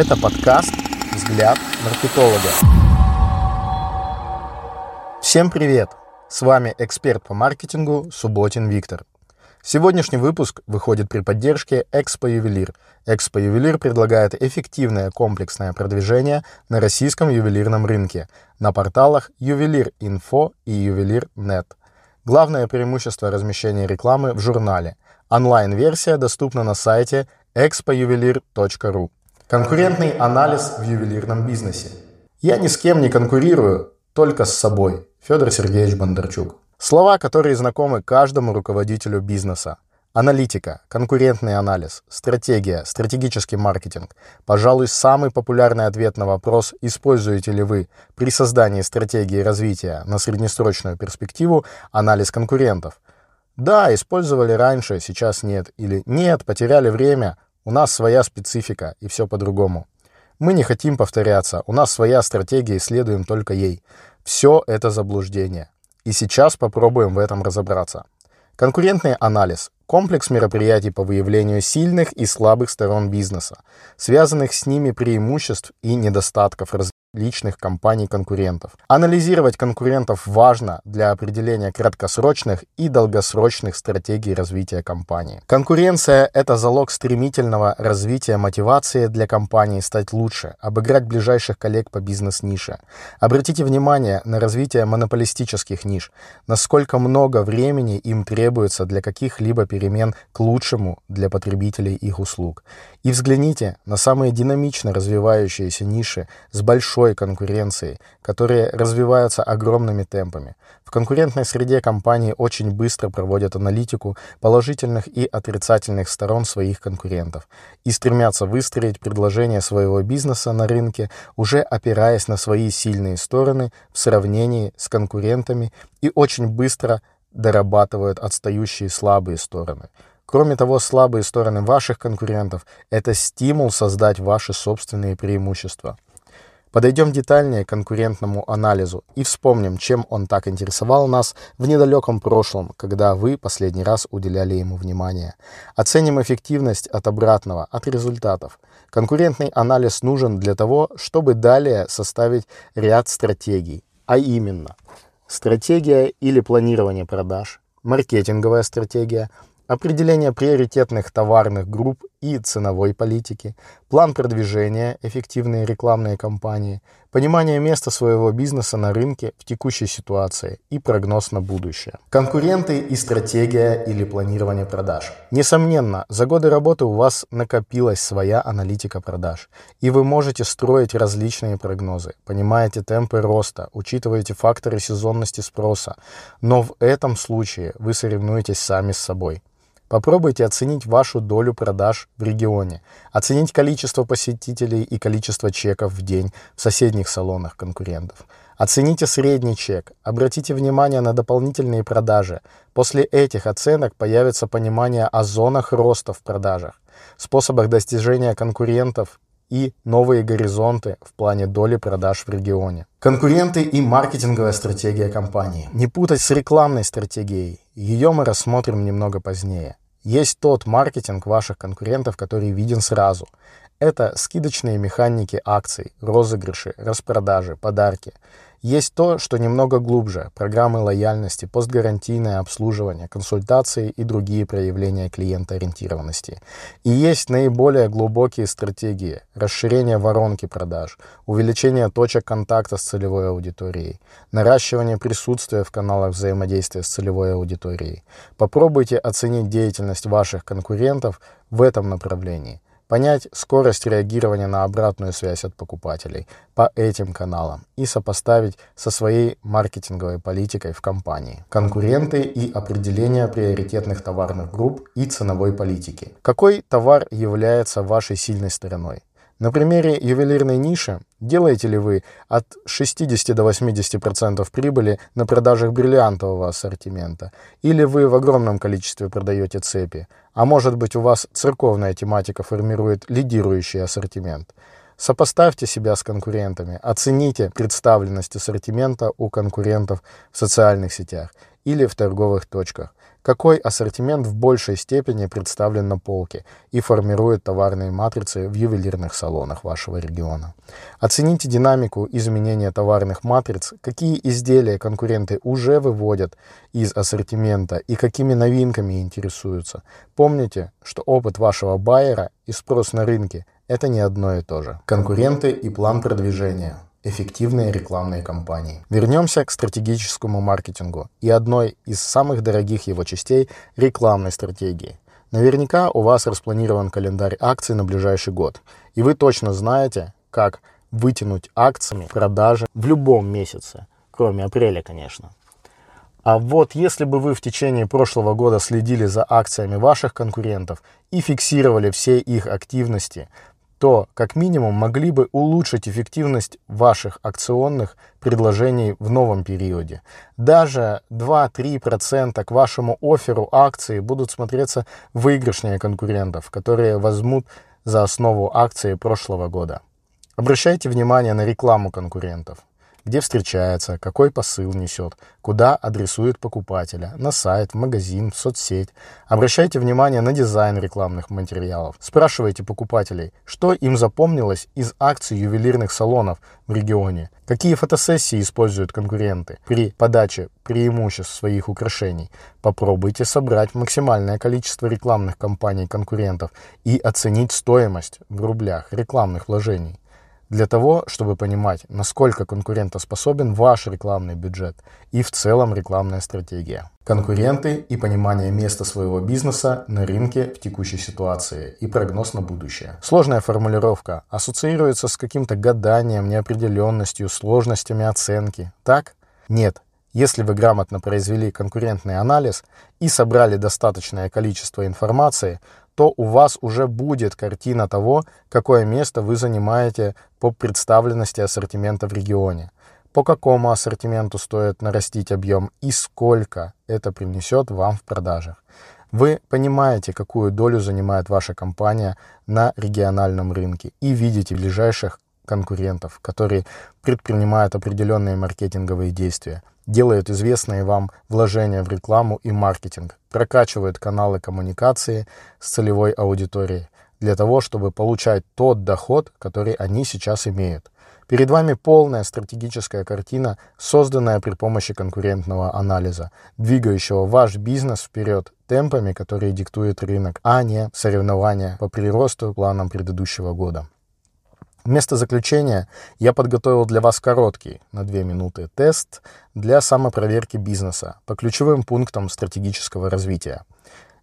Это подкаст «Взгляд маркетолога». Всем привет! С вами эксперт по маркетингу Субботин Виктор. Сегодняшний выпуск выходит при поддержке Экспо Ювелир. Экспо Ювелир предлагает эффективное комплексное продвижение на российском ювелирном рынке на порталах Ювелир Инфо и Ювелир.нет. Главное преимущество размещения рекламы в журнале. Онлайн-версия доступна на сайте expojuvelir.ru. Конкурентный анализ в ювелирном бизнесе. Я ни с кем не конкурирую, только с собой. Федор Сергеевич Бондарчук. Слова, которые знакомы каждому руководителю бизнеса. Аналитика, конкурентный анализ, стратегия, стратегический маркетинг. Пожалуй, самый популярный ответ на вопрос, используете ли вы при создании стратегии развития на среднесрочную перспективу анализ конкурентов. Да, использовали раньше, сейчас нет. Или нет, потеряли время, у нас своя специфика и все по-другому. Мы не хотим повторяться, у нас своя стратегия и следуем только ей. Все это заблуждение. И сейчас попробуем в этом разобраться. Конкурентный анализ – комплекс мероприятий по выявлению сильных и слабых сторон бизнеса, связанных с ними преимуществ и недостатков личных компаний-конкурентов. Анализировать конкурентов важно для определения краткосрочных и долгосрочных стратегий развития компании. Конкуренция – это залог стремительного развития мотивации для компании стать лучше, обыграть ближайших коллег по бизнес-нише. Обратите внимание на развитие монополистических ниш, насколько много времени им требуется для каких-либо перемен к лучшему для потребителей их услуг. И взгляните на самые динамично развивающиеся ниши с большой большой конкуренцией, которые развиваются огромными темпами. В конкурентной среде компании очень быстро проводят аналитику положительных и отрицательных сторон своих конкурентов и стремятся выстроить предложение своего бизнеса на рынке, уже опираясь на свои сильные стороны в сравнении с конкурентами и очень быстро дорабатывают отстающие слабые стороны. Кроме того, слабые стороны ваших конкурентов – это стимул создать ваши собственные преимущества. Подойдем детальнее к конкурентному анализу и вспомним, чем он так интересовал нас в недалеком прошлом, когда вы последний раз уделяли ему внимание. Оценим эффективность от обратного, от результатов. Конкурентный анализ нужен для того, чтобы далее составить ряд стратегий, а именно стратегия или планирование продаж, маркетинговая стратегия – определение приоритетных товарных групп и ценовой политики, план продвижения, эффективные рекламные кампании, понимание места своего бизнеса на рынке в текущей ситуации и прогноз на будущее. Конкуренты и стратегия или планирование продаж. Несомненно, за годы работы у вас накопилась своя аналитика продаж, и вы можете строить различные прогнозы, понимаете темпы роста, учитываете факторы сезонности спроса, но в этом случае вы соревнуетесь сами с собой. Попробуйте оценить вашу долю продаж в регионе, оценить количество посетителей и количество чеков в день в соседних салонах конкурентов. Оцените средний чек, обратите внимание на дополнительные продажи. После этих оценок появится понимание о зонах роста в продажах, способах достижения конкурентов и новые горизонты в плане доли продаж в регионе. Конкуренты и маркетинговая стратегия компании. Не путать с рекламной стратегией. Ее мы рассмотрим немного позднее. Есть тот маркетинг ваших конкурентов, который виден сразу. Это скидочные механики акций, розыгрыши, распродажи, подарки. Есть то, что немного глубже – программы лояльности, постгарантийное обслуживание, консультации и другие проявления клиентоориентированности. И есть наиболее глубокие стратегии – расширение воронки продаж, увеличение точек контакта с целевой аудиторией, наращивание присутствия в каналах взаимодействия с целевой аудиторией. Попробуйте оценить деятельность ваших конкурентов в этом направлении – понять скорость реагирования на обратную связь от покупателей по этим каналам и сопоставить со своей маркетинговой политикой в компании. Конкуренты и определение приоритетных товарных групп и ценовой политики. Какой товар является вашей сильной стороной? На примере ювелирной ниши делаете ли вы от 60 до 80% прибыли на продажах бриллиантового ассортимента? Или вы в огромном количестве продаете цепи? А может быть у вас церковная тематика формирует лидирующий ассортимент? Сопоставьте себя с конкурентами, оцените представленность ассортимента у конкурентов в социальных сетях или в торговых точках. какой ассортимент в большей степени представлен на полке и формирует товарные матрицы в ювелирных салонах вашего региона. Оцените динамику изменения товарных матриц, какие изделия конкуренты уже выводят из ассортимента и какими новинками интересуются. Помните, что опыт вашего байера и спрос на рынке – это не одно и то же. Конкуренты и план продвижения – эффективные рекламные кампании. Вернемся к стратегическому маркетингу и одной из самых дорогих его частей – рекламной стратегии. Наверняка у вас распланирован календарь акций на ближайший год, и вы точно знаете, как вытянуть акциями продажи в любом месяце, кроме апреля, конечно. А вот если бы вы в течение прошлого года следили за акциями ваших конкурентов и фиксировали все их активности, то как минимум могли бы улучшить эффективность ваших акционных предложений в новом периоде. Даже 2-3% к вашему оферу акции будут смотреться выигрышнее конкурентов, которые возьмут за основу акции прошлого года. Обращайте внимание на рекламу конкурентов где встречается, какой посыл несет, куда адресует покупателя, на сайт, в магазин, в соцсеть. Обращайте внимание на дизайн рекламных материалов. Спрашивайте покупателей, что им запомнилось из акций ювелирных салонов в регионе, какие фотосессии используют конкуренты при подаче преимуществ своих украшений. Попробуйте собрать максимальное количество рекламных кампаний конкурентов и оценить стоимость в рублях рекламных вложений для того, чтобы понимать, насколько конкурентоспособен ваш рекламный бюджет и в целом рекламная стратегия. Конкуренты и понимание места своего бизнеса на рынке в текущей ситуации и прогноз на будущее. Сложная формулировка ассоциируется с каким-то гаданием, неопределенностью, сложностями оценки. Так? Нет. Если вы грамотно произвели конкурентный анализ и собрали достаточное количество информации, то у вас уже будет картина того, какое место вы занимаете по представленности ассортимента в регионе, по какому ассортименту стоит нарастить объем и сколько это принесет вам в продажах. Вы понимаете, какую долю занимает ваша компания на региональном рынке и видите ближайших конкурентов, которые предпринимают определенные маркетинговые действия, делают известные вам вложения в рекламу и маркетинг, прокачивают каналы коммуникации с целевой аудиторией для того, чтобы получать тот доход, который они сейчас имеют. Перед вами полная стратегическая картина, созданная при помощи конкурентного анализа, двигающего ваш бизнес вперед темпами, которые диктует рынок, а не соревнования по приросту планам предыдущего года. Вместо заключения я подготовил для вас короткий, на 2 минуты, тест для самопроверки бизнеса по ключевым пунктам стратегического развития.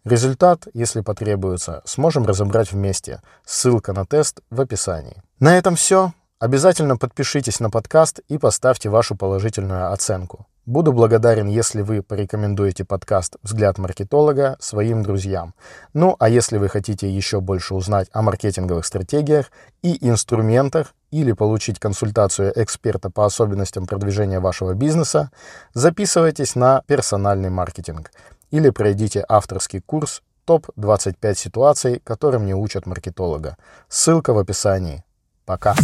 Результат, если потребуется, сможем разобрать вместе. Ссылка на тест в описании. На этом все. Обязательно подпишитесь на подкаст и поставьте вашу положительную оценку. Буду благодарен, если вы порекомендуете подкаст «Взгляд маркетолога» своим друзьям. Ну, а если вы хотите еще больше узнать о маркетинговых стратегиях и инструментах или получить консультацию эксперта по особенностям продвижения вашего бизнеса, записывайтесь на персональный маркетинг или пройдите авторский курс «Топ-25 ситуаций, которым не учат маркетолога». Ссылка в описании. Пока.